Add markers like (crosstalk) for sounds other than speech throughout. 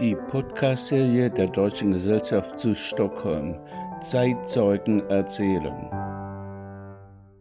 Die Podcast-Serie der Deutschen Gesellschaft zu Stockholm. Zeitzeugen erzählen.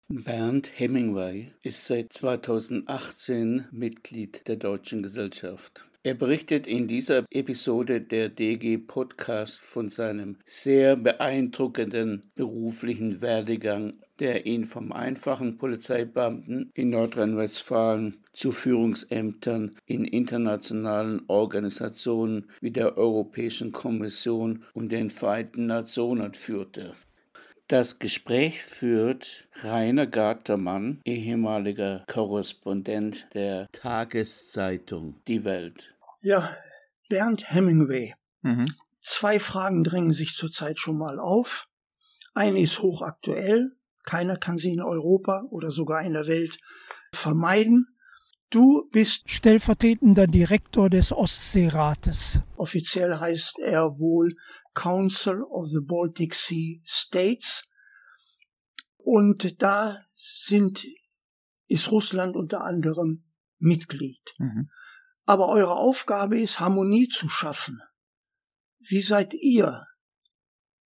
Bernd Hemingway ist seit 2018 Mitglied der Deutschen Gesellschaft. Er berichtet in dieser Episode der DG Podcast von seinem sehr beeindruckenden beruflichen Werdegang, der ihn vom einfachen Polizeibeamten in Nordrhein-Westfalen zu Führungsämtern in internationalen Organisationen wie der Europäischen Kommission und den Vereinten Nationen führte. Das Gespräch führt Rainer Gartermann, ehemaliger Korrespondent der Tageszeitung Die Welt. Ja, Bernd Hemingway. Mhm. Zwei Fragen drängen sich zurzeit schon mal auf. Eine ist hochaktuell. Keiner kann sie in Europa oder sogar in der Welt vermeiden. Du bist stellvertretender Direktor des Ostseerates. Offiziell heißt er wohl Council of the Baltic Sea States. Und da sind, ist Russland unter anderem Mitglied. Mhm. Aber eure Aufgabe ist, Harmonie zu schaffen. Wie seid ihr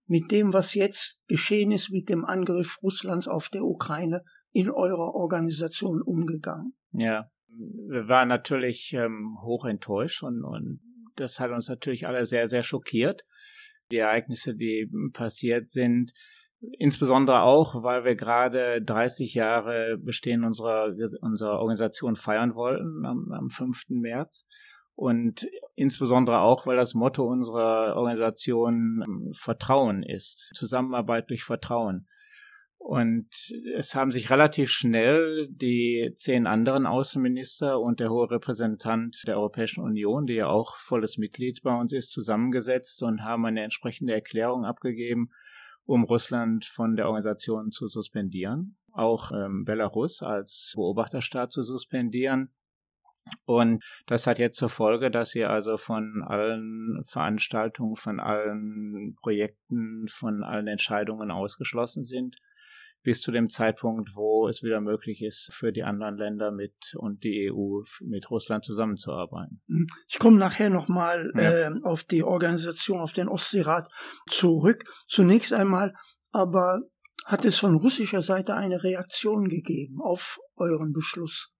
mit dem, was jetzt geschehen ist, mit dem Angriff Russlands auf der Ukraine in eurer Organisation umgegangen? Ja, wir waren natürlich ähm, hoch enttäuscht und, und das hat uns natürlich alle sehr, sehr schockiert. Die Ereignisse, die passiert sind, Insbesondere auch, weil wir gerade 30 Jahre Bestehen unserer, unserer Organisation feiern wollten am, am 5. März. Und insbesondere auch, weil das Motto unserer Organisation ähm, Vertrauen ist. Zusammenarbeit durch Vertrauen. Und es haben sich relativ schnell die zehn anderen Außenminister und der hohe Repräsentant der Europäischen Union, die ja auch volles Mitglied bei uns ist, zusammengesetzt und haben eine entsprechende Erklärung abgegeben, um Russland von der Organisation zu suspendieren, auch ähm, Belarus als Beobachterstaat zu suspendieren. Und das hat jetzt zur Folge, dass sie also von allen Veranstaltungen, von allen Projekten, von allen Entscheidungen ausgeschlossen sind bis zu dem Zeitpunkt, wo es wieder möglich ist, für die anderen Länder mit und die EU mit Russland zusammenzuarbeiten. Ich komme nachher nochmal ja. äh, auf die Organisation, auf den Ostseerat zurück. Zunächst einmal aber hat es von russischer Seite eine Reaktion gegeben auf euren Beschluss?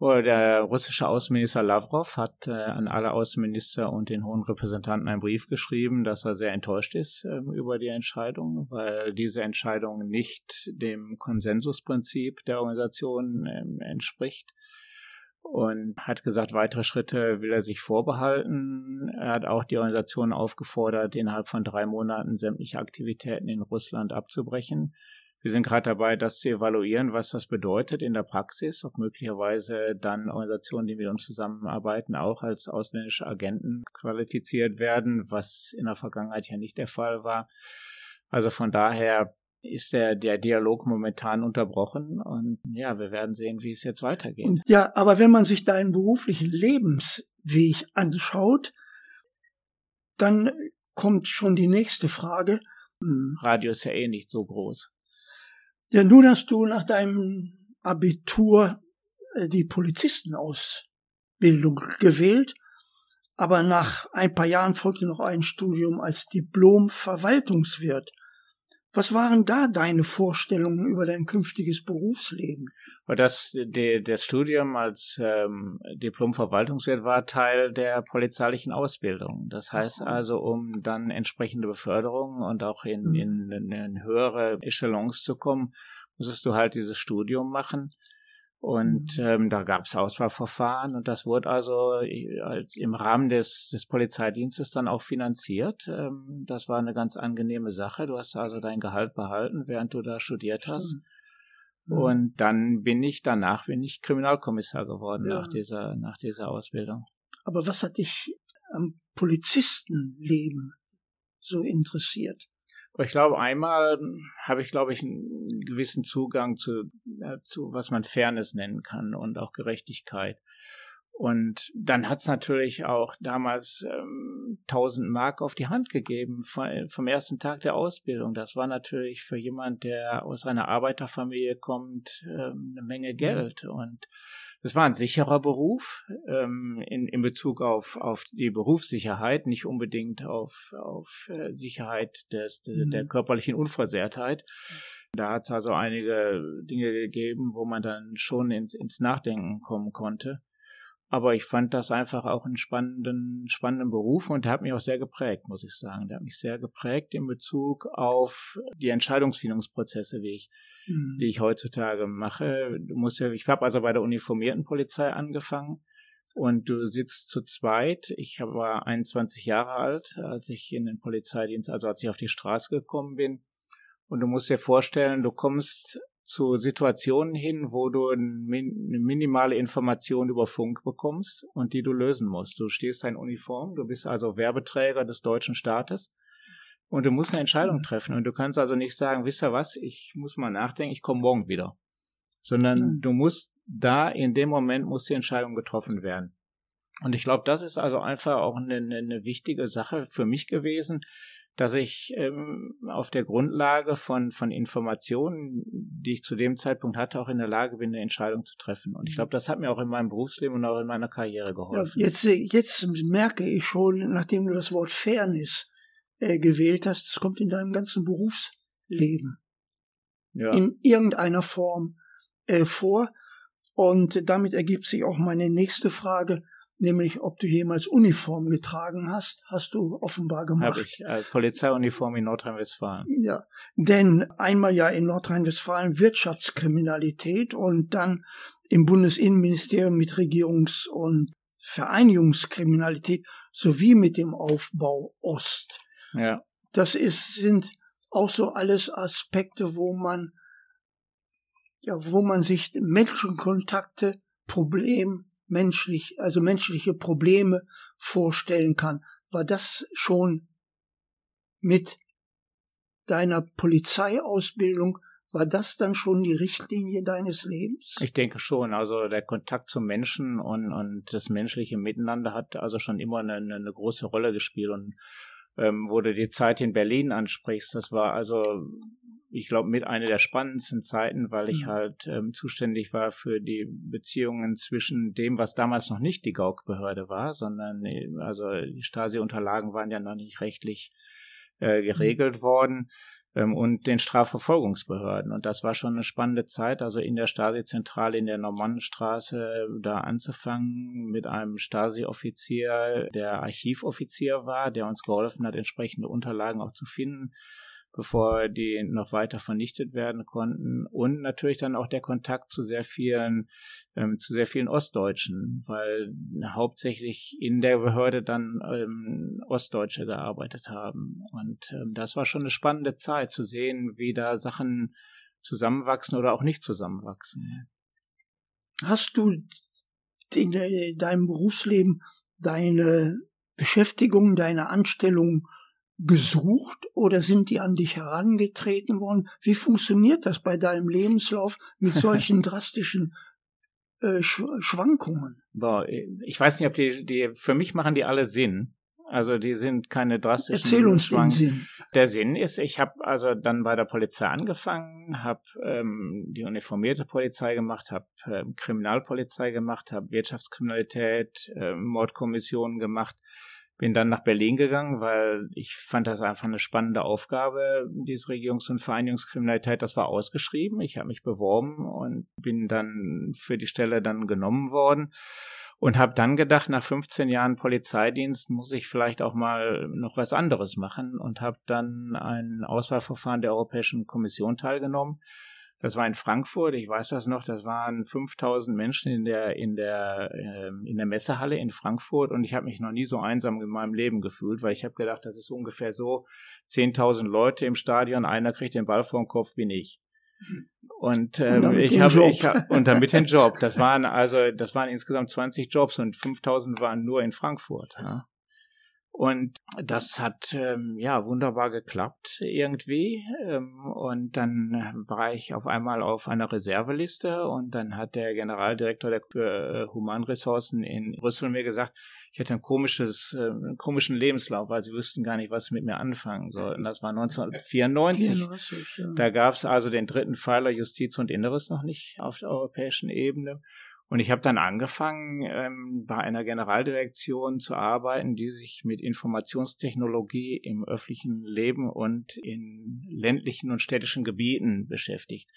Der russische Außenminister Lavrov hat äh, an alle Außenminister und den hohen Repräsentanten einen Brief geschrieben, dass er sehr enttäuscht ist äh, über die Entscheidung, weil diese Entscheidung nicht dem Konsensusprinzip der Organisation äh, entspricht und hat gesagt, weitere Schritte will er sich vorbehalten. Er hat auch die Organisation aufgefordert, innerhalb von drei Monaten sämtliche Aktivitäten in Russland abzubrechen. Wir sind gerade dabei, das zu evaluieren, was das bedeutet in der Praxis, ob möglicherweise dann Organisationen, die mit uns zusammenarbeiten, auch als ausländische Agenten qualifiziert werden, was in der Vergangenheit ja nicht der Fall war. Also von daher ist der, der Dialog momentan unterbrochen und ja, wir werden sehen, wie es jetzt weitergeht. Ja, aber wenn man sich deinen beruflichen Lebensweg anschaut, dann kommt schon die nächste Frage. Radio ist ja eh nicht so groß. Ja, nun hast du nach deinem Abitur äh, die Polizistenausbildung gewählt, aber nach ein paar Jahren folgte noch ein Studium als Diplom-Verwaltungswirt. Was waren da deine Vorstellungen über dein künftiges Berufsleben? Das, die, das Studium als ähm, Diplom-Verwaltungswirt war Teil der polizeilichen Ausbildung. Das heißt also, um dann entsprechende Beförderungen und auch in, mhm. in, in höhere Echelons zu kommen, musstest du halt dieses Studium machen. Und mhm. ähm, da gab es Auswahlverfahren und das wurde also äh, im Rahmen des, des Polizeidienstes dann auch finanziert. Ähm, das war eine ganz angenehme Sache. Du hast also dein Gehalt behalten, während du da studiert hast. Mhm. Und dann bin ich danach bin ich Kriminalkommissar geworden ja. nach dieser nach dieser Ausbildung. Aber was hat dich am Polizistenleben so interessiert? Ich glaube, einmal habe ich, glaube ich, einen gewissen Zugang zu, zu, was man Fairness nennen kann und auch Gerechtigkeit. Und dann hat es natürlich auch damals ähm, 1000 Mark auf die Hand gegeben vom ersten Tag der Ausbildung. Das war natürlich für jemand, der aus einer Arbeiterfamilie kommt, ähm, eine Menge Geld. Und es war ein sicherer Beruf ähm, in, in Bezug auf, auf die Berufssicherheit, nicht unbedingt auf, auf äh, Sicherheit des, mhm. der körperlichen Unversehrtheit. Da hat es also einige Dinge gegeben, wo man dann schon ins, ins Nachdenken kommen konnte. Aber ich fand das einfach auch einen spannenden, spannenden Beruf und der hat mich auch sehr geprägt, muss ich sagen. Der hat mich sehr geprägt in Bezug auf die Entscheidungsfindungsprozesse, wie ich, mhm. die ich heutzutage mache. Du musst ja, ich habe also bei der uniformierten Polizei angefangen und du sitzt zu zweit. Ich war 21 Jahre alt, als ich in den Polizeidienst, also als ich auf die Straße gekommen bin. Und du musst dir vorstellen, du kommst zu Situationen hin, wo du eine minimale Information über Funk bekommst und die du lösen musst. Du stehst in Uniform, du bist also Werbeträger des deutschen Staates und du musst eine Entscheidung treffen und du kannst also nicht sagen, wisst ihr was, ich muss mal nachdenken, ich komme morgen wieder, sondern du musst da in dem Moment muss die Entscheidung getroffen werden. Und ich glaube, das ist also einfach auch eine, eine wichtige Sache für mich gewesen, dass ich ähm, auf der Grundlage von, von Informationen, die ich zu dem Zeitpunkt hatte, auch in der Lage bin, eine Entscheidung zu treffen. Und ich glaube, das hat mir auch in meinem Berufsleben und auch in meiner Karriere geholfen. Ja, jetzt, jetzt merke ich schon, nachdem du das Wort Fairness äh, gewählt hast, das kommt in deinem ganzen Berufsleben ja. in irgendeiner Form äh, vor. Und damit ergibt sich auch meine nächste Frage nämlich ob du jemals Uniform getragen hast, hast du offenbar gemacht. Habe ich, äh, Polizeiuniform in Nordrhein-Westfalen. Ja, denn einmal ja in Nordrhein-Westfalen Wirtschaftskriminalität und dann im Bundesinnenministerium mit Regierungs- und Vereinigungskriminalität sowie mit dem Aufbau Ost. Ja. Das ist, sind auch so alles Aspekte, wo man, ja, wo man sich Menschenkontakte, Problem, menschlich, also menschliche Probleme vorstellen kann. War das schon mit deiner Polizeiausbildung, war das dann schon die Richtlinie deines Lebens? Ich denke schon. Also der Kontakt zum Menschen und, und das menschliche Miteinander hat also schon immer eine, eine große Rolle gespielt. Und ähm, wo du die Zeit in Berlin ansprichst, das war also ich glaube, mit einer der spannendsten Zeiten, weil ich mhm. halt ähm, zuständig war für die Beziehungen zwischen dem, was damals noch nicht die Gauk-Behörde war, sondern äh, also die Stasi-Unterlagen waren ja noch nicht rechtlich äh, geregelt mhm. worden und den Strafverfolgungsbehörden. Und das war schon eine spannende Zeit, also in der Stasi-Zentrale in der Normannenstraße äh, da anzufangen mit einem Stasi-Offizier, der Archivoffizier war, der uns geholfen hat, entsprechende Unterlagen auch zu finden bevor die noch weiter vernichtet werden konnten. Und natürlich dann auch der Kontakt zu sehr vielen, ähm, zu sehr vielen Ostdeutschen, weil hauptsächlich in der Behörde dann ähm, Ostdeutsche gearbeitet haben. Und ähm, das war schon eine spannende Zeit zu sehen, wie da Sachen zusammenwachsen oder auch nicht zusammenwachsen. Hast du in deinem Berufsleben deine Beschäftigung, deine Anstellung gesucht oder sind die an dich herangetreten worden? Wie funktioniert das bei deinem Lebenslauf mit (laughs) solchen drastischen äh, Schwankungen? Boah, ich weiß nicht, ob die, die, für mich machen die alle Sinn. Also die sind keine drastischen. Erzähl uns Schwank. den Sinn. Der Sinn ist, ich habe also dann bei der Polizei angefangen, habe ähm, die uniformierte Polizei gemacht, habe ähm, Kriminalpolizei gemacht, habe Wirtschaftskriminalität, äh, Mordkommissionen gemacht bin dann nach Berlin gegangen, weil ich fand das einfach eine spannende Aufgabe, diese Regierungs- und Vereinigungskriminalität. Das war ausgeschrieben. Ich habe mich beworben und bin dann für die Stelle dann genommen worden und habe dann gedacht, nach 15 Jahren Polizeidienst muss ich vielleicht auch mal noch was anderes machen und habe dann ein Auswahlverfahren der Europäischen Kommission teilgenommen das war in Frankfurt, ich weiß das noch, das waren 5000 Menschen in der, in der, äh, in der Messehalle in Frankfurt und ich habe mich noch nie so einsam in meinem Leben gefühlt, weil ich habe gedacht, das ist ungefähr so 10.000 Leute im Stadion, einer kriegt den Ball vor den Kopf, bin ich. Und, ähm, und ich habe ich hab, und damit den (laughs) Job. Das waren also das waren insgesamt 20 Jobs und 5000 waren nur in Frankfurt. Ja. Und das hat ähm, ja wunderbar geklappt irgendwie. Ähm, und dann war ich auf einmal auf einer Reserveliste und dann hat der Generaldirektor der äh, Humanressourcen in Brüssel mir gesagt, ich hatte ein komisches, äh, einen komischen Lebenslauf, weil sie wüssten gar nicht, was sie mit mir anfangen sollten. Das war 1994. 94, ja. Da gab es also den dritten Pfeiler Justiz und Inneres noch nicht auf der europäischen Ebene. Und ich habe dann angefangen, ähm, bei einer Generaldirektion zu arbeiten, die sich mit Informationstechnologie im öffentlichen Leben und in ländlichen und städtischen Gebieten beschäftigt.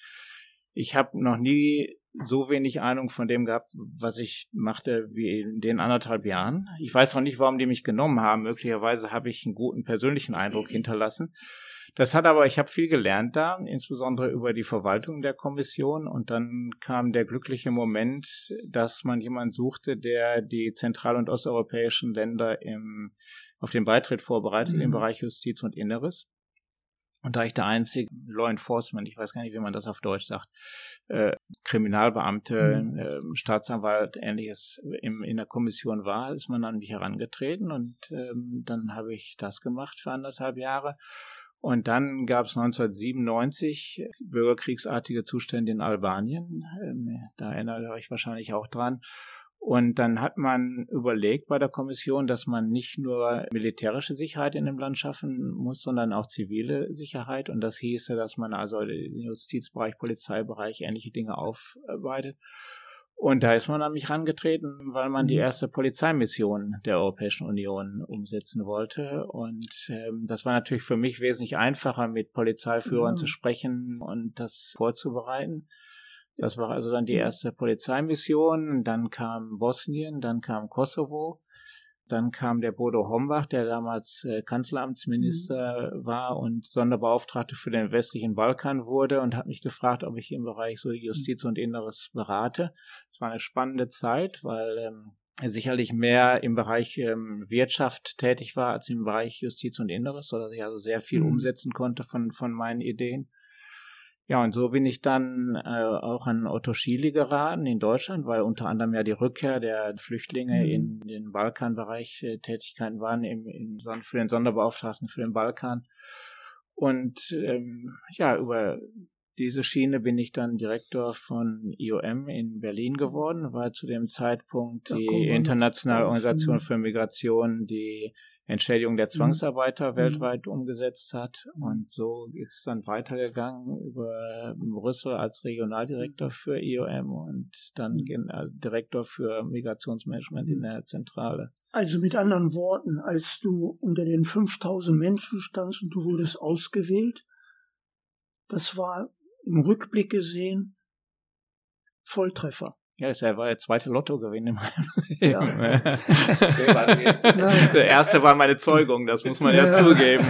Ich habe noch nie so wenig Ahnung von dem gehabt, was ich machte, wie in den anderthalb Jahren. Ich weiß auch nicht, warum die mich genommen haben. Möglicherweise habe ich einen guten persönlichen Eindruck hinterlassen. Das hat aber, ich habe viel gelernt da, insbesondere über die Verwaltung der Kommission. Und dann kam der glückliche Moment, dass man jemanden suchte, der die zentral- und osteuropäischen Länder im, auf den Beitritt vorbereitet mhm. im Bereich Justiz und Inneres. Und da ich der einzige Law Enforcement, ich weiß gar nicht, wie man das auf Deutsch sagt, äh, Kriminalbeamte, mhm. äh, Staatsanwalt, ähnliches im, in der Kommission war, ist man an mich herangetreten und ähm, dann habe ich das gemacht für anderthalb Jahre. Und dann gab es 1997 bürgerkriegsartige Zustände in Albanien. Ähm, da erinnert ihr euch wahrscheinlich auch dran. Und dann hat man überlegt bei der Kommission, dass man nicht nur militärische Sicherheit in dem Land schaffen muss, sondern auch zivile Sicherheit. Und das hieße, dass man also den Justizbereich, Polizeibereich ähnliche Dinge aufarbeitet. Und da ist man an mich rangetreten, weil man die mhm. erste Polizeimission der Europäischen Union umsetzen wollte. Und ähm, das war natürlich für mich wesentlich einfacher, mit Polizeiführern ja. zu sprechen und das vorzubereiten. Das war also dann die erste Polizeimission. Dann kam Bosnien, dann kam Kosovo. Dann kam der Bodo Hombach, der damals äh, Kanzleramtsminister mhm. war und Sonderbeauftragte für den westlichen Balkan wurde und hat mich gefragt, ob ich im Bereich so Justiz und Inneres berate. Es war eine spannende Zeit, weil ähm, er sicherlich mehr im Bereich ähm, Wirtschaft tätig war als im Bereich Justiz und Inneres, sodass ich also sehr viel mhm. umsetzen konnte von, von meinen Ideen. Ja, und so bin ich dann äh, auch an Otto Schiele geraten in Deutschland, weil unter anderem ja die Rückkehr der Flüchtlinge mhm. in den Balkanbereich äh, Tätigkeiten waren, im, im, für den Sonderbeauftragten für den Balkan. Und ähm, ja, über diese Schiene bin ich dann Direktor von IOM in Berlin geworden, weil zu dem Zeitpunkt die Internationale Organisation für Migration die Entschädigung der mhm. Zwangsarbeiter mhm. weltweit umgesetzt hat. Und so ist es dann weitergegangen über Brüssel als Regionaldirektor mhm. für IOM und dann mhm. Direktor für Migrationsmanagement in der Zentrale. Also mit anderen Worten, als du unter den 5000 Menschen standst und du wurdest ausgewählt, das war im Rückblick gesehen Volltreffer. Ja, das war der zweite Lottogewinn in meinem Leben. Ja. (laughs) der erste war meine Zeugung, das muss man ja, ja zugeben.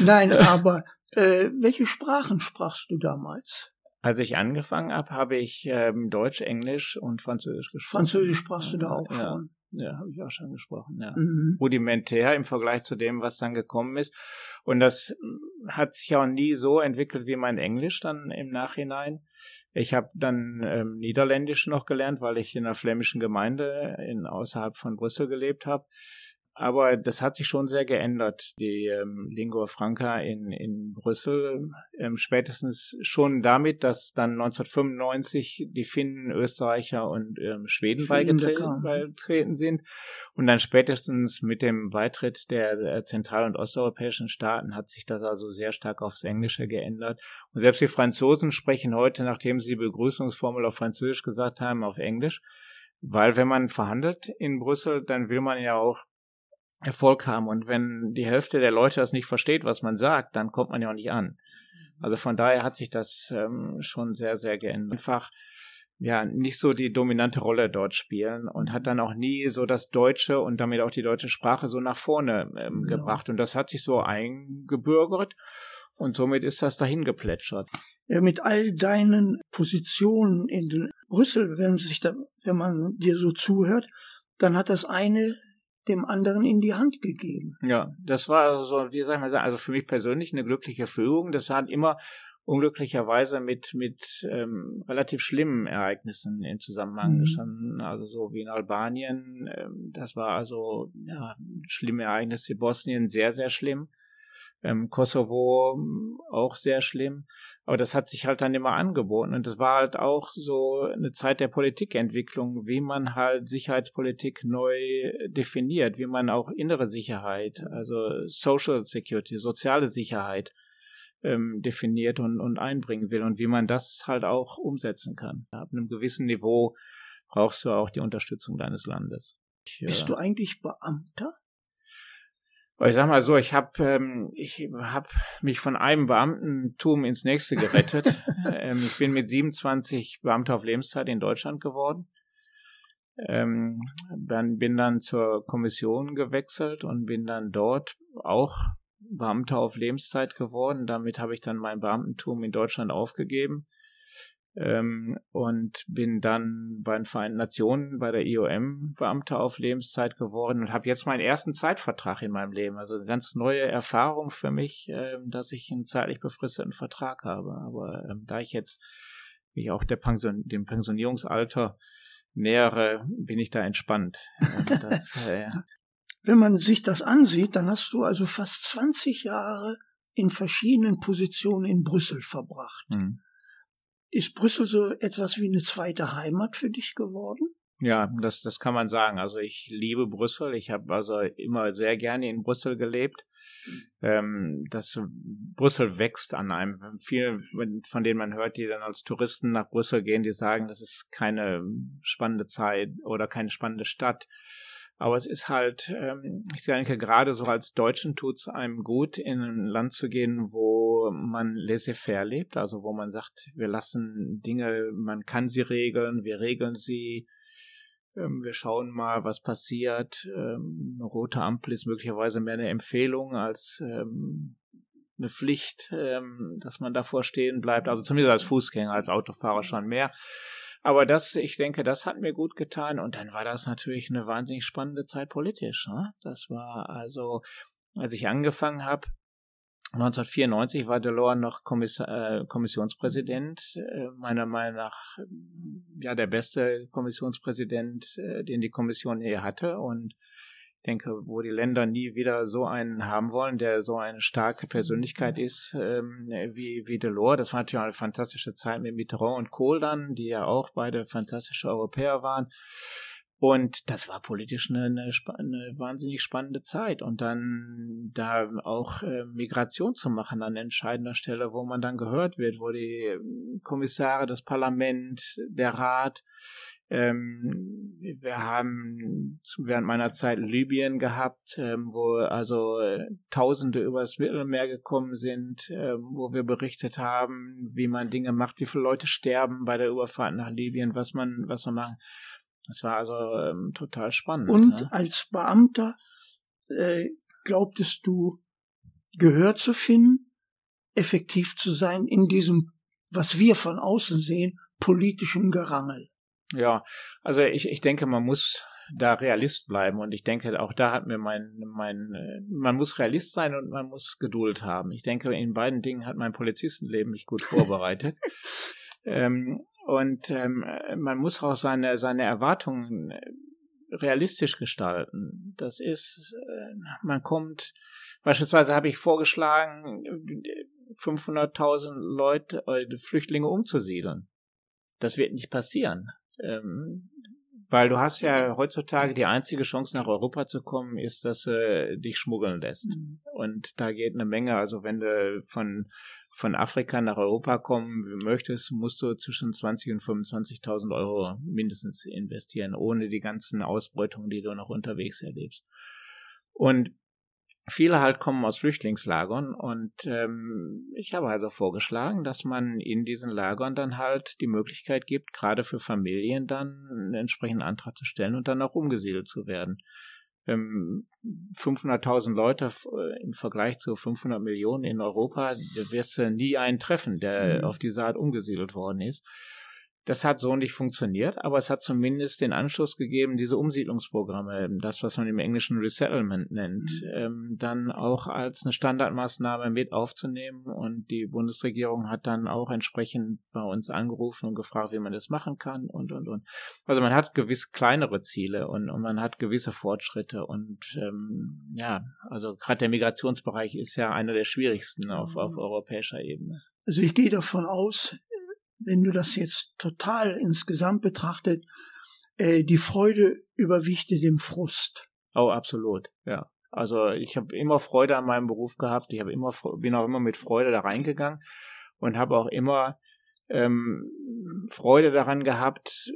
Nein, aber äh, welche Sprachen sprachst du damals? Als ich angefangen habe, habe ich ähm, Deutsch, Englisch und Französisch gesprochen. Französisch sprachst du da auch schon? Ja, habe ich auch schon gesprochen, ja. Mhm. Rudimentär im Vergleich zu dem, was dann gekommen ist. Und das hat sich auch nie so entwickelt wie mein Englisch dann im Nachhinein. Ich habe dann ähm, Niederländisch noch gelernt, weil ich in einer flämischen Gemeinde in, außerhalb von Brüssel gelebt habe. Aber das hat sich schon sehr geändert, die ähm, Lingua Franca in, in Brüssel. Ähm, spätestens schon damit, dass dann 1995 die Finnen, Österreicher und ähm, Schweden beigetreten, beigetreten sind. Und dann spätestens mit dem Beitritt der, der zentral- und osteuropäischen Staaten hat sich das also sehr stark aufs Englische geändert. Und selbst die Franzosen sprechen heute, nachdem sie die Begrüßungsformel auf Französisch gesagt haben, auf Englisch. Weil wenn man verhandelt in Brüssel, dann will man ja auch Erfolg haben. Und wenn die Hälfte der Leute das nicht versteht, was man sagt, dann kommt man ja auch nicht an. Also von daher hat sich das ähm, schon sehr, sehr geändert. Einfach ja nicht so die dominante Rolle dort spielen und hat dann auch nie so das Deutsche und damit auch die deutsche Sprache so nach vorne ähm, genau. gebracht. Und das hat sich so eingebürgert und somit ist das dahin geplätschert. Ja, mit all deinen Positionen in Brüssel, wenn, sich da, wenn man dir so zuhört, dann hat das eine dem anderen in die Hand gegeben. Ja, das war so, wie soll ich mal sagen, also für mich persönlich eine glückliche Führung. Das hat immer unglücklicherweise mit mit ähm, relativ schlimmen Ereignissen in Zusammenhang mhm. gestanden, also so wie in Albanien. Ähm, das war also ja schlimme Ereignisse. Bosnien sehr sehr schlimm. Ähm, Kosovo auch sehr schlimm. Aber das hat sich halt dann immer angeboten. Und das war halt auch so eine Zeit der Politikentwicklung, wie man halt Sicherheitspolitik neu definiert, wie man auch innere Sicherheit, also Social Security, soziale Sicherheit ähm, definiert und, und einbringen will und wie man das halt auch umsetzen kann. Ab einem gewissen Niveau brauchst du auch die Unterstützung deines Landes. Ich, Bist äh, du eigentlich Beamter? Ich sag mal so, ich habe ähm, ich hab mich von einem Beamtentum ins nächste gerettet. (laughs) ähm, ich bin mit 27 Beamter auf Lebenszeit in Deutschland geworden. Ähm, dann bin dann zur Kommission gewechselt und bin dann dort auch Beamter auf Lebenszeit geworden. Damit habe ich dann mein Beamtentum in Deutschland aufgegeben ähm, und bin dann bei den Vereinten Nationen bei der IOM Beamter auf Lebenszeit geworden und habe jetzt meinen ersten Zeitvertrag in meinem Leben. Also eine ganz neue Erfahrung für mich, ähm, dass ich einen zeitlich befristeten Vertrag habe. Aber ähm, da ich jetzt mich auch der Pension, dem Pensionierungsalter nähere, bin ich da entspannt. Das, (laughs) äh, Wenn man sich das ansieht, dann hast du also fast 20 Jahre in verschiedenen Positionen in Brüssel verbracht. Hm. Ist Brüssel so etwas wie eine zweite Heimat für dich geworden? Ja, das, das kann man sagen. Also ich liebe Brüssel. Ich habe also immer sehr gerne in Brüssel gelebt. Ähm, das Brüssel wächst an einem. Viele, von denen man hört, die dann als Touristen nach Brüssel gehen, die sagen, das ist keine spannende Zeit oder keine spannende Stadt. Aber es ist halt, ähm, ich denke, gerade so als Deutschen tut es einem gut, in ein Land zu gehen, wo man laissez-faire lebt, also wo man sagt, wir lassen Dinge, man kann sie regeln, wir regeln sie, ähm, wir schauen mal, was passiert. Ähm, eine rote Ampel ist möglicherweise mehr eine Empfehlung als ähm, eine Pflicht, ähm, dass man davor stehen bleibt, also zumindest als Fußgänger, als Autofahrer schon mehr. Aber das, ich denke, das hat mir gut getan. Und dann war das natürlich eine wahnsinnig spannende Zeit politisch. Ne? Das war also, als ich angefangen habe, 1994 war Delors noch Kommiss äh, Kommissionspräsident, äh, meiner Meinung nach ja der beste Kommissionspräsident, äh, den die Kommission je hatte und denke, wo die Länder nie wieder so einen haben wollen, der so eine starke Persönlichkeit ist ähm, wie, wie Delors. Das war natürlich eine fantastische Zeit mit Mitterrand und Kohl dann, die ja auch beide fantastische Europäer waren. Und das war politisch eine, eine, eine, wahnsinnig spannende Zeit. Und dann da auch äh, Migration zu machen an entscheidender Stelle, wo man dann gehört wird, wo die Kommissare, das Parlament, der Rat ähm, wir haben während meiner Zeit Libyen gehabt, ähm, wo also äh, Tausende übers Mittelmeer gekommen sind, ähm, wo wir berichtet haben, wie man Dinge macht, wie viele Leute sterben bei der Überfahrt nach Libyen, was man, was man macht. Das war also ähm, total spannend. Und ne? als Beamter äh, glaubtest du Gehör zu finden, effektiv zu sein in diesem, was wir von außen sehen, politischen Gerangel? Ja, also ich, ich denke, man muss da Realist bleiben und ich denke, auch da hat mir mein, mein, man muss Realist sein und man muss Geduld haben. Ich denke, in beiden Dingen hat mein Polizistenleben mich gut vorbereitet. (laughs) ähm, und ähm, man muss auch seine, seine Erwartungen realistisch gestalten. Das ist, äh, man kommt, beispielsweise habe ich vorgeschlagen, 500.000 Leute, äh, Flüchtlinge umzusiedeln. Das wird nicht passieren. Ähm, weil du hast ja heutzutage die einzige Chance nach Europa zu kommen, ist, dass du dich schmuggeln lässt. Mhm. Und da geht eine Menge. Also wenn du von, von Afrika nach Europa kommen möchtest, musst du zwischen 20 und 25.000 Euro mindestens investieren, ohne die ganzen Ausbeutungen, die du noch unterwegs erlebst. Und Viele halt kommen aus Flüchtlingslagern und ähm, ich habe also vorgeschlagen, dass man in diesen Lagern dann halt die Möglichkeit gibt, gerade für Familien dann einen entsprechenden Antrag zu stellen und dann auch umgesiedelt zu werden. Ähm, 500.000 Leute äh, im Vergleich zu 500 Millionen in Europa, da wirst du nie einen treffen, der mhm. auf diese Art umgesiedelt worden ist das hat so nicht funktioniert, aber es hat zumindest den Anschluss gegeben, diese Umsiedlungsprogramme, das, was man im Englischen Resettlement nennt, mhm. ähm, dann auch als eine Standardmaßnahme mit aufzunehmen. Und die Bundesregierung hat dann auch entsprechend bei uns angerufen und gefragt, wie man das machen kann und, und, und. Also man hat gewiss kleinere Ziele und, und man hat gewisse Fortschritte. Und ähm, ja, also gerade der Migrationsbereich ist ja einer der schwierigsten auf, auf mhm. europäischer Ebene. Also ich gehe davon aus, wenn du das jetzt total insgesamt betrachtet, äh, die Freude überwichte dem Frust. Oh, absolut, ja. Also ich habe immer Freude an meinem Beruf gehabt. Ich habe immer bin auch immer mit Freude da reingegangen und habe auch immer ähm, Freude daran gehabt,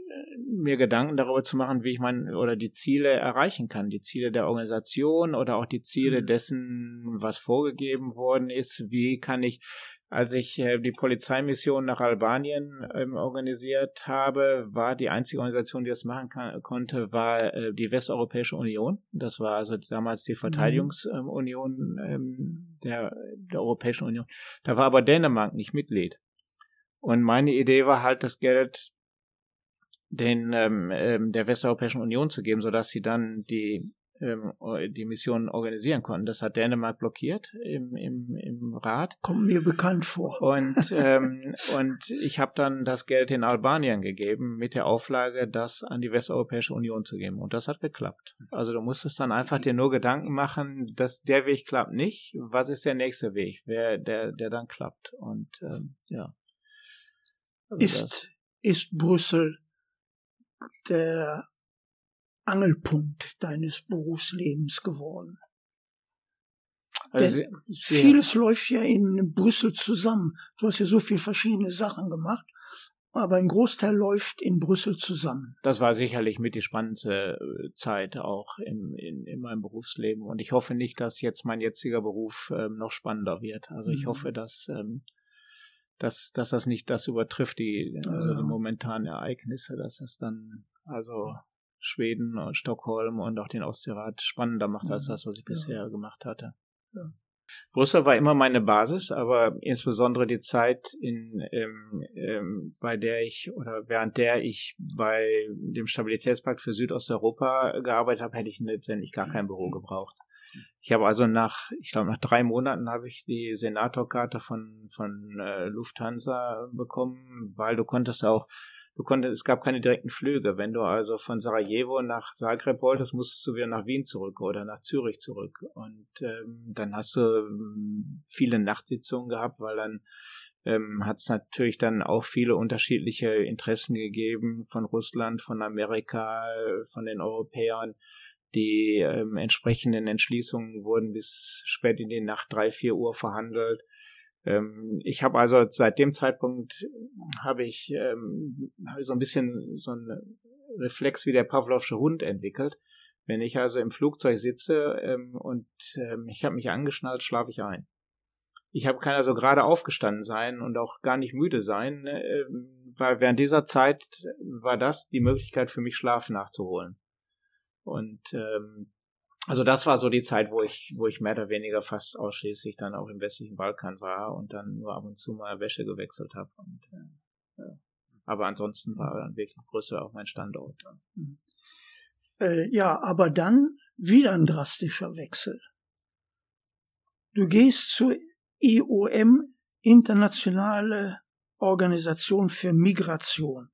mir Gedanken darüber zu machen, wie ich mein oder die Ziele erreichen kann, die Ziele der Organisation oder auch die Ziele mhm. dessen, was vorgegeben worden ist. Wie kann ich als ich äh, die Polizeimission nach Albanien ähm, organisiert habe, war die einzige Organisation, die das machen kann, konnte, war äh, die Westeuropäische Union. Das war also damals die mhm. Verteidigungsunion ähm, der, der Europäischen Union. Da war aber Dänemark nicht Mitglied. Und meine Idee war halt, das Geld den ähm, ähm, der Westeuropäischen Union zu geben, sodass sie dann die ähm, die Mission organisieren konnten. Das hat Dänemark blockiert im, im, im Rat. Kommt mir bekannt vor. Und, (laughs) ähm, und ich habe dann das Geld in Albanien gegeben mit der Auflage, das an die Westeuropäische Union zu geben. Und das hat geklappt. Also du musstest dann einfach dir nur Gedanken machen, dass der Weg klappt nicht. Was ist der nächste Weg, wer, der, der dann klappt? Und ähm, ja. Also ist, ist Brüssel der Angelpunkt deines Berufslebens geworden. Also Denn vieles läuft ja in Brüssel zusammen. Du hast ja so viele verschiedene Sachen gemacht, aber ein Großteil läuft in Brüssel zusammen. Das war sicherlich mit die spannendste äh, Zeit auch im, in, in meinem Berufsleben. Und ich hoffe nicht, dass jetzt mein jetziger Beruf ähm, noch spannender wird. Also ich mhm. hoffe, dass, ähm, dass, dass das nicht das übertrifft, die, also die momentanen Ereignisse, dass es dann also Schweden und Stockholm und auch den Ostseerat spannender macht als das, was ich bisher gemacht hatte. Ja. Brüssel war immer meine Basis, aber insbesondere die Zeit, in, ähm, ähm, bei der ich oder während der ich bei dem Stabilitätspakt für Südosteuropa gearbeitet habe, hätte ich letztendlich gar kein Büro gebraucht. Ich habe also nach, ich glaube nach drei Monaten habe ich die Senatorkarte von von äh, Lufthansa bekommen, weil du konntest auch du konntest, es gab keine direkten Flüge. Wenn du also von Sarajevo nach Zagreb wolltest, musstest du wieder nach Wien zurück oder nach Zürich zurück. Und ähm, dann hast du ähm, viele Nachtsitzungen gehabt, weil dann ähm, hat es natürlich dann auch viele unterschiedliche Interessen gegeben von Russland, von Amerika, von den Europäern. Die ähm, entsprechenden Entschließungen wurden bis spät in die Nacht drei, vier Uhr verhandelt. Ähm, ich habe also seit dem Zeitpunkt habe ich, ähm, hab ich so ein bisschen so einen Reflex wie der Pavlovsche Hund entwickelt. Wenn ich also im Flugzeug sitze ähm, und ähm, ich habe mich angeschnallt, schlafe ich ein. Ich habe kann also gerade aufgestanden sein und auch gar nicht müde sein, äh, weil während dieser Zeit war das die Möglichkeit für mich Schlaf nachzuholen. Und ähm, also das war so die Zeit, wo ich, wo ich mehr oder weniger fast ausschließlich dann auch im westlichen Balkan war und dann nur ab und zu mal Wäsche gewechselt habe. Und, äh. Aber ansonsten war dann wirklich Brüssel auch mein Standort. Mhm. Äh, ja, aber dann wieder ein drastischer Wechsel. Du gehst zur IOM, Internationale Organisation für Migration,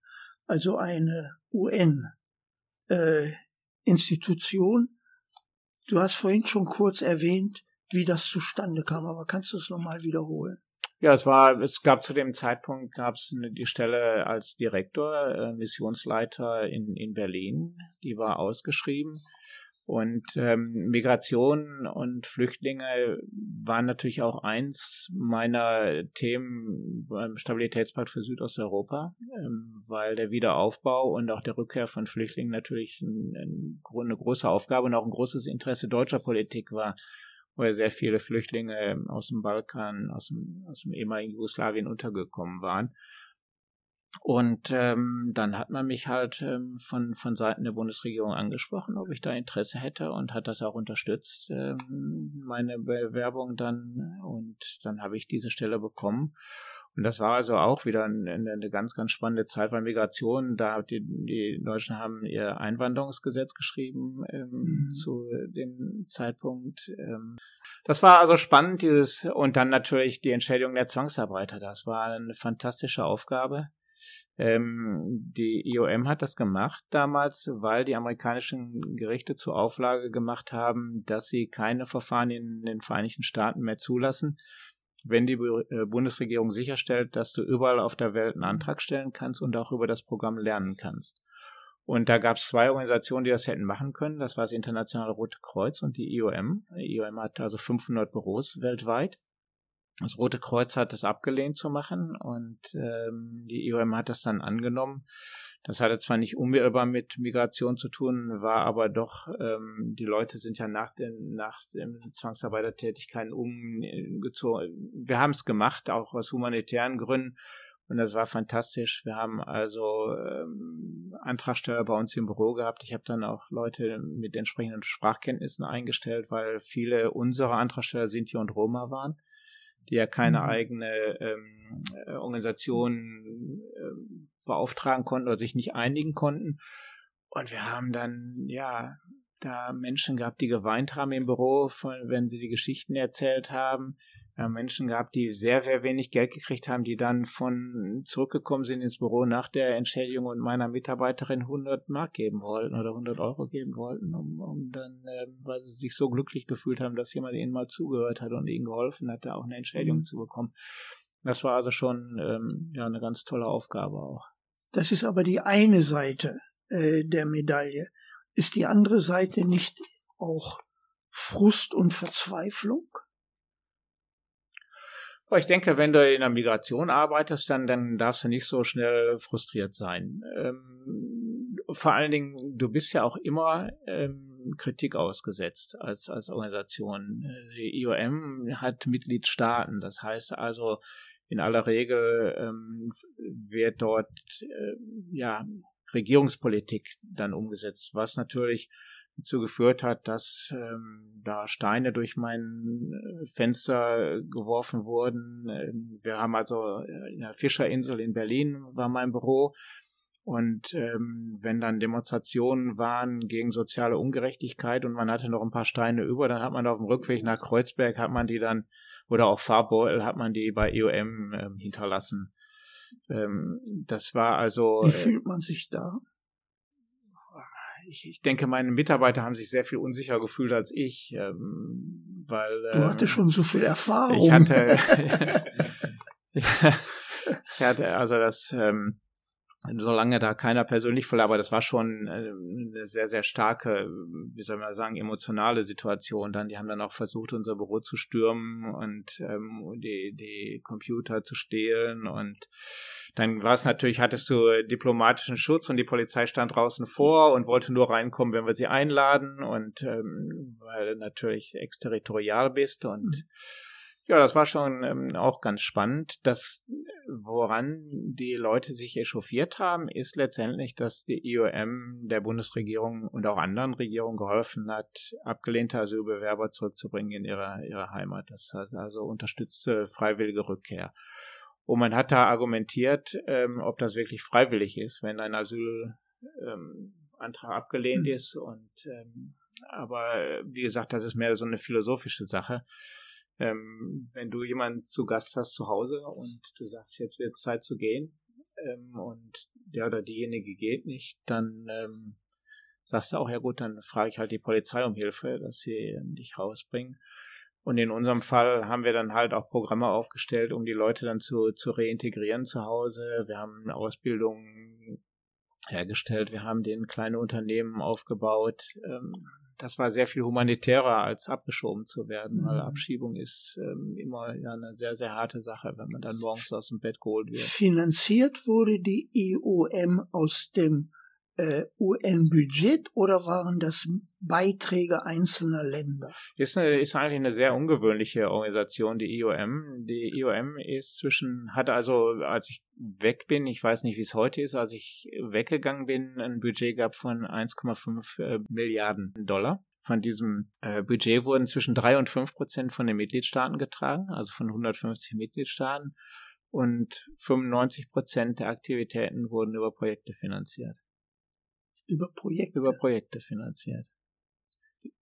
also eine UN-Institution, äh, Du hast vorhin schon kurz erwähnt, wie das zustande kam, aber kannst du es nochmal wiederholen? Ja, es war, es gab zu dem Zeitpunkt gab es die Stelle als Direktor, äh, Missionsleiter in, in Berlin, die war ausgeschrieben. Und ähm, Migration und Flüchtlinge waren natürlich auch eins meiner Themen beim Stabilitätspakt für Südosteuropa, ähm, weil der Wiederaufbau und auch der Rückkehr von Flüchtlingen natürlich ein, ein, eine große Aufgabe und auch ein großes Interesse deutscher Politik war, wo ja sehr viele Flüchtlinge aus dem Balkan, aus dem, aus dem ehemaligen Jugoslawien untergekommen waren. Und ähm, dann hat man mich halt ähm, von, von Seiten der Bundesregierung angesprochen, ob ich da Interesse hätte und hat das auch unterstützt, ähm, meine Bewerbung dann. Und dann habe ich diese Stelle bekommen. Und das war also auch wieder eine, eine ganz, ganz spannende Zeit, weil Migration, da die, die Deutschen haben ihr Einwanderungsgesetz geschrieben ähm, mhm. zu dem Zeitpunkt. Ähm, das war also spannend, dieses, und dann natürlich die Entschädigung der Zwangsarbeiter. Das war eine fantastische Aufgabe. Ähm, die IOM hat das gemacht damals, weil die amerikanischen Gerichte zur Auflage gemacht haben, dass sie keine Verfahren in den Vereinigten Staaten mehr zulassen, wenn die äh, Bundesregierung sicherstellt, dass du überall auf der Welt einen Antrag stellen kannst und auch über das Programm lernen kannst. Und da gab es zwei Organisationen, die das hätten machen können. Das war das Internationale Rote Kreuz und die IOM. Die IOM hat also 500 Büros weltweit. Das Rote Kreuz hat es abgelehnt zu machen und ähm, die IOM hat das dann angenommen. Das hatte zwar nicht unmittelbar mit Migration zu tun, war aber doch, ähm, die Leute sind ja nach den, nach den Zwangsarbeitertätigkeiten umgezogen. Wir haben es gemacht, auch aus humanitären Gründen. Und das war fantastisch. Wir haben also ähm, Antragsteller bei uns im Büro gehabt. Ich habe dann auch Leute mit entsprechenden Sprachkenntnissen eingestellt, weil viele unserer Antragsteller Sinti und Roma waren, die ja keine mhm. eigene ähm, Organisation ähm, beauftragen konnten oder sich nicht einigen konnten. Und wir haben dann, ja, da Menschen gehabt, die geweint haben im Büro, wenn sie die Geschichten erzählt haben. Haben Menschen gehabt, die sehr, sehr wenig Geld gekriegt haben, die dann von zurückgekommen sind ins Büro nach der Entschädigung und meiner Mitarbeiterin 100 Mark geben wollten oder 100 Euro geben wollten, um, um dann, äh, weil sie sich so glücklich gefühlt haben, dass jemand ihnen mal zugehört hat und ihnen geholfen hat, da auch eine Entschädigung mhm. zu bekommen. Das war also schon ähm, ja eine ganz tolle Aufgabe auch. Das ist aber die eine Seite äh, der Medaille. Ist die andere Seite nicht auch Frust und Verzweiflung? Ich denke, wenn du in der Migration arbeitest, dann, dann darfst du nicht so schnell frustriert sein. Ähm, vor allen Dingen, du bist ja auch immer ähm, Kritik ausgesetzt als, als Organisation. Die IOM hat Mitgliedstaaten, das heißt also, in aller Regel ähm, wird dort äh, ja Regierungspolitik dann umgesetzt, was natürlich dazu geführt hat, dass ähm, da Steine durch mein äh, Fenster geworfen wurden. Ähm, wir haben also äh, in der Fischerinsel in Berlin war mein Büro. Und ähm, wenn dann Demonstrationen waren gegen soziale Ungerechtigkeit und man hatte noch ein paar Steine über, dann hat man auf dem Rückweg nach Kreuzberg, hat man die dann oder auch Farbbeutel hat man die bei EOM ähm, hinterlassen. Ähm, das war also. Wie äh, fühlt man sich da? Ich, ich denke, meine Mitarbeiter haben sich sehr viel unsicher gefühlt als ich, ähm, weil. Du hattest ähm, schon so viel Erfahrung. Ich hatte. (laughs) (laughs) ich hatte also das. Ähm, solange da keiner persönlich voll, aber das war schon äh, eine sehr, sehr starke, wie soll man sagen, emotionale Situation. Dann, die haben dann auch versucht, unser Büro zu stürmen und ähm, die, die Computer zu stehlen und dann war es natürlich, hattest du diplomatischen Schutz und die Polizei stand draußen vor und wollte nur reinkommen, wenn wir sie einladen und ähm, weil du natürlich exterritorial bist und mhm ja, das war schon ähm, auch ganz spannend. Das, woran die Leute sich echauffiert haben, ist letztendlich, dass die IOM der Bundesregierung und auch anderen Regierungen geholfen hat, abgelehnte Asylbewerber zurückzubringen in ihre, ihre Heimat. Das heißt also unterstützte freiwillige Rückkehr. Und man hat da argumentiert, ähm, ob das wirklich freiwillig ist, wenn ein Asylantrag ähm, abgelehnt mhm. ist. Und ähm, aber wie gesagt, das ist mehr so eine philosophische Sache ähm, wenn du jemanden zu Gast hast zu Hause und du sagst, jetzt wird Zeit zu gehen ähm, und der oder diejenige geht nicht, dann ähm, sagst du auch, ja gut, dann frage ich halt die Polizei um Hilfe, dass sie dich rausbringen. Und in unserem Fall haben wir dann halt auch Programme aufgestellt, um die Leute dann zu, zu reintegrieren zu Hause. Wir haben eine Ausbildung hergestellt, wir haben den kleine Unternehmen aufgebaut. Ähm, das war sehr viel humanitärer, als abgeschoben zu werden, weil mhm. Abschiebung ist ähm, immer ja, eine sehr, sehr harte Sache, wenn man dann morgens aus dem Bett geholt wird. Finanziert wurde die IOM aus dem äh, UN-Budget oder waren das Beiträge einzelner Länder? Ist, eine, ist eigentlich eine sehr ungewöhnliche Organisation, die IOM. Die IOM ist zwischen, hatte also, als ich weg bin, ich weiß nicht, wie es heute ist, als ich weggegangen bin, ein Budget gab von 1,5 äh, Milliarden Dollar. Von diesem äh, Budget wurden zwischen drei und fünf Prozent von den Mitgliedstaaten getragen, also von 150 Mitgliedstaaten. und 95 Prozent der Aktivitäten wurden über Projekte finanziert. Über Projekte? Über Projekte finanziert.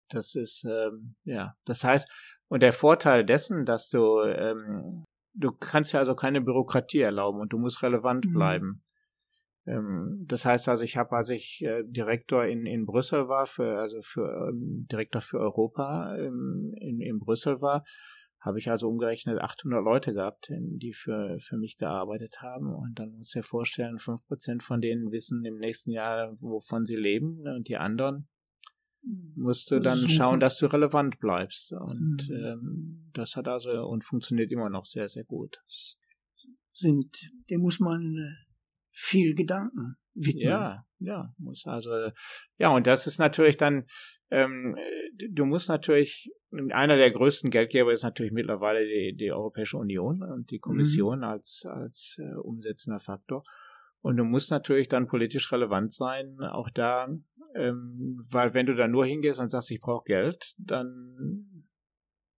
Das ist, ähm, ja, das heißt, und der Vorteil dessen, dass du, ähm, du kannst ja also keine Bürokratie erlauben und du musst relevant mhm. bleiben. Ähm, das heißt also, ich habe, als ich äh, Direktor in, in Brüssel war, für, also für ähm, Direktor für Europa ähm, in, in Brüssel war, habe ich also umgerechnet 800 Leute gehabt, die für, für mich gearbeitet haben. Und dann muss ich dir vorstellen, 5% von denen wissen im nächsten Jahr, wovon sie leben. Und die anderen musst du dann schauen, dass du relevant bleibst. Und mhm. ähm, das hat also und funktioniert immer noch sehr, sehr gut. Sind, dem muss man äh, viel Gedanken widmen. Ja, ja, muss also, ja, und das ist natürlich dann, ähm, du musst natürlich, einer der größten Geldgeber ist natürlich mittlerweile die, die Europäische Union und die Kommission mhm. als, als äh, umsetzender Faktor. Und du musst natürlich dann politisch relevant sein, auch da, ähm, weil wenn du da nur hingehst und sagst, ich brauche Geld, dann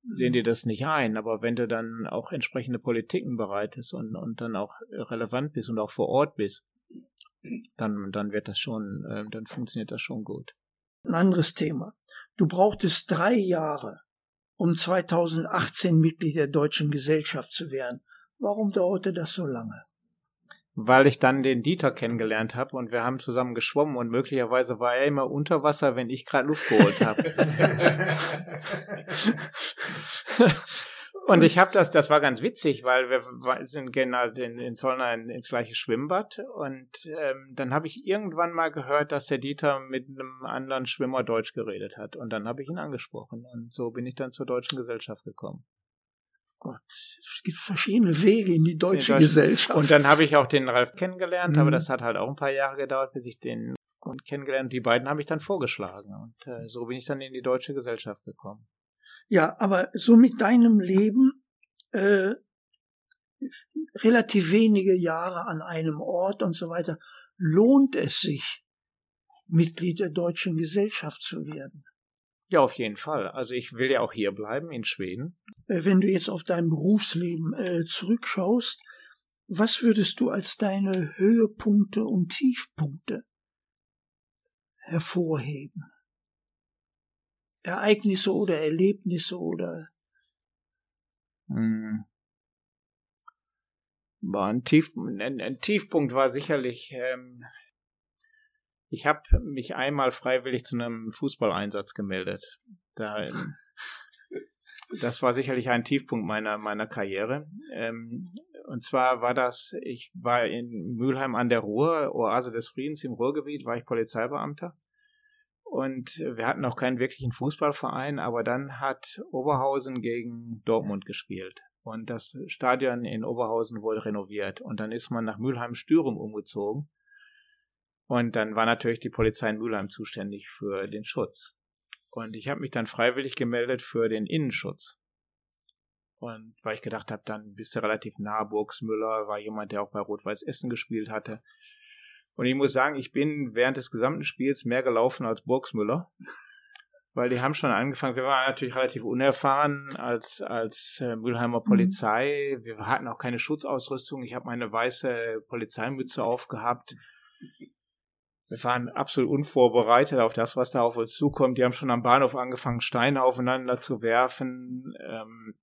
sehen die das nicht ein. Aber wenn du dann auch entsprechende Politiken bereitest und, und dann auch relevant bist und auch vor Ort bist, dann, dann wird das schon, äh, dann funktioniert das schon gut. Ein anderes Thema. Du brauchtest drei Jahre, um 2018 Mitglied der Deutschen Gesellschaft zu werden. Warum dauerte das so lange? Weil ich dann den Dieter kennengelernt habe und wir haben zusammen geschwommen und möglicherweise war er immer unter Wasser, wenn ich gerade Luft geholt habe. (laughs) (laughs) Und ich habe das, das war ganz witzig, weil wir sind genau in, in Zollner ins gleiche Schwimmbad und ähm, dann habe ich irgendwann mal gehört, dass der Dieter mit einem anderen Schwimmer Deutsch geredet hat und dann habe ich ihn angesprochen und so bin ich dann zur deutschen Gesellschaft gekommen. Gott, es gibt verschiedene Wege in die deutsche in Gesellschaft. Und dann habe ich auch den Ralf kennengelernt, mhm. aber das hat halt auch ein paar Jahre gedauert, bis ich den kennengelernt. Die beiden habe ich dann vorgeschlagen und äh, so bin ich dann in die deutsche Gesellschaft gekommen. Ja, aber so mit deinem Leben äh, relativ wenige Jahre an einem Ort und so weiter, lohnt es sich, Mitglied der deutschen Gesellschaft zu werden? Ja, auf jeden Fall. Also ich will ja auch hier bleiben in Schweden. Äh, wenn du jetzt auf dein Berufsleben äh, zurückschaust, was würdest du als deine Höhepunkte und Tiefpunkte hervorheben? Ereignisse oder Erlebnisse oder hm. War ein, Tief, ein, ein, Tiefpunkt war sicherlich, ähm, ich habe mich einmal freiwillig zu einem Fußballeinsatz gemeldet. Da, ähm, (laughs) das war sicherlich ein Tiefpunkt meiner meiner Karriere. Ähm, und zwar war das, ich war in Mülheim an der Ruhr, Oase des Friedens im Ruhrgebiet, war ich Polizeibeamter. Und wir hatten auch keinen wirklichen Fußballverein, aber dann hat Oberhausen gegen Dortmund gespielt. Und das Stadion in Oberhausen wurde renoviert. Und dann ist man nach Mülheim-Stürum umgezogen. Und dann war natürlich die Polizei in Mülheim zuständig für den Schutz. Und ich habe mich dann freiwillig gemeldet für den Innenschutz. Und weil ich gedacht habe, dann bist du relativ nah. Burgsmüller war jemand, der auch bei Rot-Weiß Essen gespielt hatte. Und ich muss sagen, ich bin während des gesamten Spiels mehr gelaufen als Burgsmüller. (laughs) Weil die haben schon angefangen, wir waren natürlich relativ unerfahren als, als äh, Mülheimer mhm. Polizei. Wir hatten auch keine Schutzausrüstung. Ich habe meine weiße Polizeimütze aufgehabt. Wir waren absolut unvorbereitet auf das, was da auf uns zukommt. Die haben schon am Bahnhof angefangen, Steine aufeinander zu werfen. Ähm,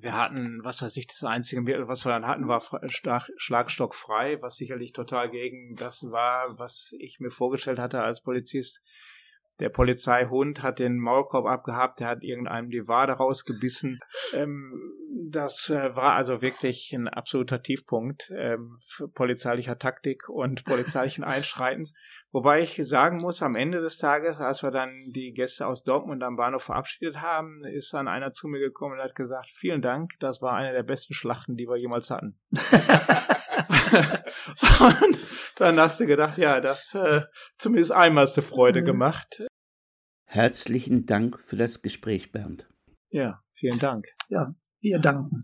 wir hatten, was weiß ich, das einzige was wir dann hatten, war schlagstockfrei, was sicherlich total gegen das war, was ich mir vorgestellt hatte als Polizist. Der Polizeihund hat den Maulkorb abgehabt, der hat irgendeinem die Wade rausgebissen. Ähm, das äh, war also wirklich ein absoluter Tiefpunkt ähm, polizeilicher Taktik und polizeilichen Einschreitens. Wobei ich sagen muss, am Ende des Tages, als wir dann die Gäste aus Dortmund am Bahnhof verabschiedet haben, ist dann einer zu mir gekommen und hat gesagt, vielen Dank, das war eine der besten Schlachten, die wir jemals hatten. (laughs) und dann hast du gedacht, ja, das äh, zumindest einmal hast du Freude mhm. gemacht. Herzlichen Dank für das Gespräch, Bernd. Ja, vielen Dank. Ja, wir danken.